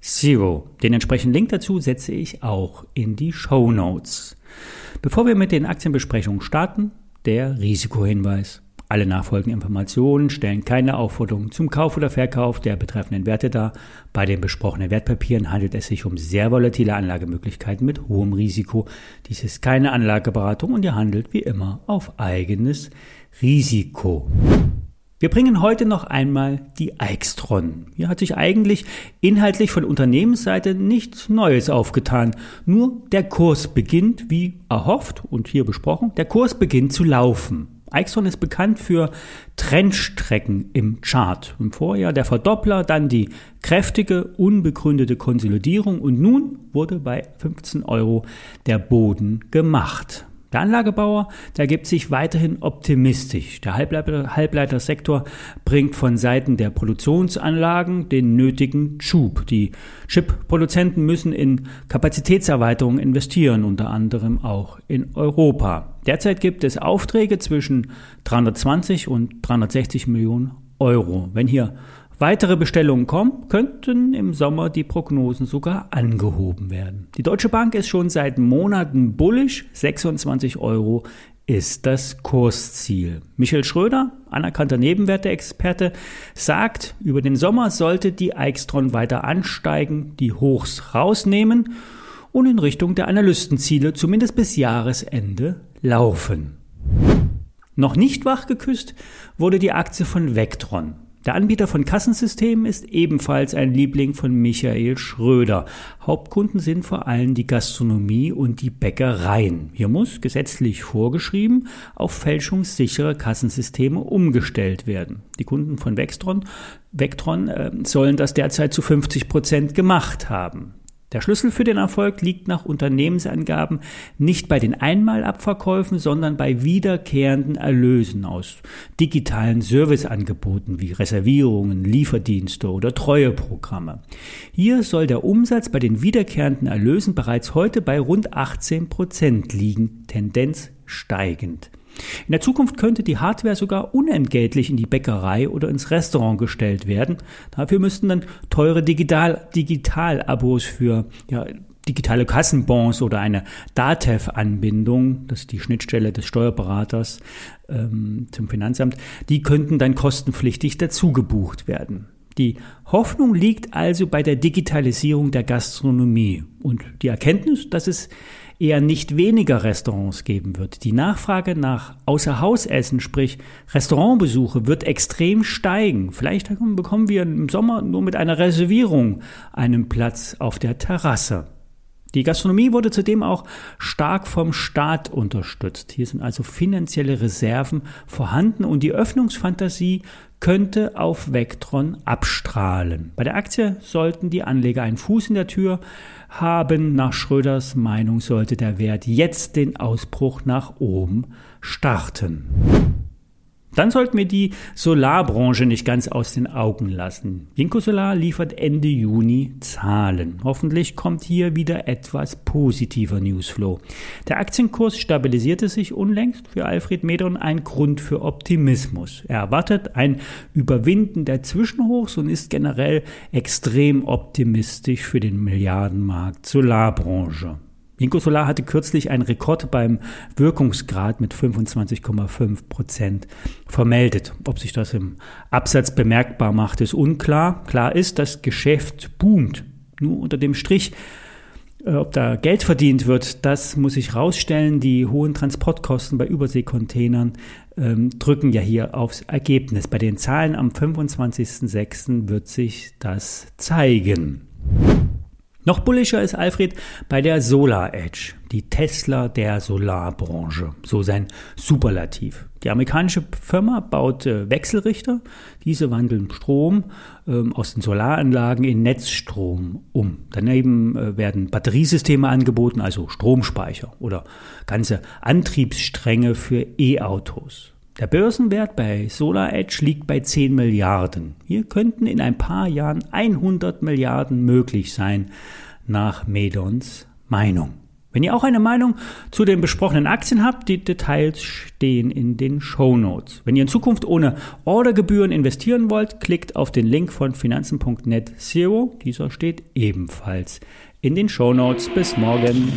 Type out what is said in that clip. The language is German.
zero. Den entsprechenden Link dazu setze ich auch in die Show Notes. Bevor wir mit den Aktienbesprechungen starten, der Risikohinweis. Alle nachfolgenden Informationen stellen keine Aufforderung zum Kauf oder Verkauf der betreffenden Werte dar. Bei den besprochenen Wertpapieren handelt es sich um sehr volatile Anlagemöglichkeiten mit hohem Risiko. Dies ist keine Anlageberatung und ihr handelt wie immer auf eigenes Risiko. Wir bringen heute noch einmal die Eichstron. Hier hat sich eigentlich inhaltlich von Unternehmensseite nichts Neues aufgetan. Nur der Kurs beginnt, wie erhofft und hier besprochen, der Kurs beginnt zu laufen. Eichstron ist bekannt für Trendstrecken im Chart. Im Vorjahr der Verdoppler, dann die kräftige, unbegründete Konsolidierung und nun wurde bei 15 Euro der Boden gemacht. Der Anlagebauer, der gibt sich weiterhin optimistisch. Der Halbleiter, Halbleitersektor bringt von Seiten der Produktionsanlagen den nötigen Schub. Die Chip-Produzenten müssen in Kapazitätserweiterungen investieren, unter anderem auch in Europa. Derzeit gibt es Aufträge zwischen 320 und 360 Millionen Euro. Wenn hier Weitere Bestellungen kommen, könnten im Sommer die Prognosen sogar angehoben werden. Die Deutsche Bank ist schon seit Monaten bullisch. 26 Euro ist das Kursziel. Michael Schröder, anerkannter Nebenwerteexperte, sagt, über den Sommer sollte die Eichstron weiter ansteigen, die Hochs rausnehmen und in Richtung der Analystenziele zumindest bis Jahresende laufen. Noch nicht wachgeküsst wurde die Aktie von Vectron. Der Anbieter von Kassensystemen ist ebenfalls ein Liebling von Michael Schröder. Hauptkunden sind vor allem die Gastronomie und die Bäckereien. Hier muss gesetzlich vorgeschrieben auf fälschungssichere Kassensysteme umgestellt werden. Die Kunden von Vectron, Vectron äh, sollen das derzeit zu 50 Prozent gemacht haben. Der Schlüssel für den Erfolg liegt nach Unternehmensangaben nicht bei den Einmalabverkäufen, sondern bei wiederkehrenden Erlösen aus digitalen Serviceangeboten wie Reservierungen, Lieferdienste oder Treueprogramme. Hier soll der Umsatz bei den wiederkehrenden Erlösen bereits heute bei rund 18 Prozent liegen, Tendenz steigend. In der Zukunft könnte die Hardware sogar unentgeltlich in die Bäckerei oder ins Restaurant gestellt werden. Dafür müssten dann teure Digital, Digital-Abos für ja, digitale Kassenbons oder eine DATEV-Anbindung, das ist die Schnittstelle des Steuerberaters ähm, zum Finanzamt, die könnten dann kostenpflichtig dazu gebucht werden. Die Hoffnung liegt also bei der Digitalisierung der Gastronomie und die Erkenntnis, dass es eher nicht weniger Restaurants geben wird. Die Nachfrage nach Außerhausessen, sprich Restaurantbesuche, wird extrem steigen. Vielleicht bekommen wir im Sommer nur mit einer Reservierung einen Platz auf der Terrasse. Die Gastronomie wurde zudem auch stark vom Staat unterstützt. Hier sind also finanzielle Reserven vorhanden und die Öffnungsfantasie könnte auf Vectron abstrahlen. Bei der Aktie sollten die Anleger einen Fuß in der Tür haben. Nach Schröders Meinung sollte der Wert jetzt den Ausbruch nach oben starten. Dann sollten wir die Solarbranche nicht ganz aus den Augen lassen. Jinko Solar liefert Ende Juni Zahlen. Hoffentlich kommt hier wieder etwas positiver Newsflow. Der Aktienkurs stabilisierte sich unlängst für Alfred Medon ein Grund für Optimismus. Er erwartet ein Überwinden der Zwischenhochs und ist generell extrem optimistisch für den Milliardenmarkt Solarbranche. Inco Solar hatte kürzlich einen Rekord beim Wirkungsgrad mit 25,5 Prozent vermeldet. Ob sich das im Absatz bemerkbar macht, ist unklar. Klar ist, das Geschäft boomt. Nur unter dem Strich, äh, ob da Geld verdient wird, das muss ich rausstellen. Die hohen Transportkosten bei Überseekontainern ähm, drücken ja hier aufs Ergebnis. Bei den Zahlen am 25.06. wird sich das zeigen. Noch bullischer ist Alfred bei der Solar Edge, die Tesla der Solarbranche, so sein Superlativ. Die amerikanische Firma baut äh, Wechselrichter. Diese wandeln Strom ähm, aus den Solaranlagen in Netzstrom um. Daneben äh, werden Batteriesysteme angeboten, also Stromspeicher oder ganze Antriebsstränge für E-Autos. Der Börsenwert bei SolarEdge liegt bei 10 Milliarden. Hier könnten in ein paar Jahren 100 Milliarden möglich sein, nach Medons Meinung. Wenn ihr auch eine Meinung zu den besprochenen Aktien habt, die Details stehen in den Show Notes. Wenn ihr in Zukunft ohne Ordergebühren investieren wollt, klickt auf den Link von finanzen.net Zero. Dieser steht ebenfalls in den Show Notes. Bis morgen.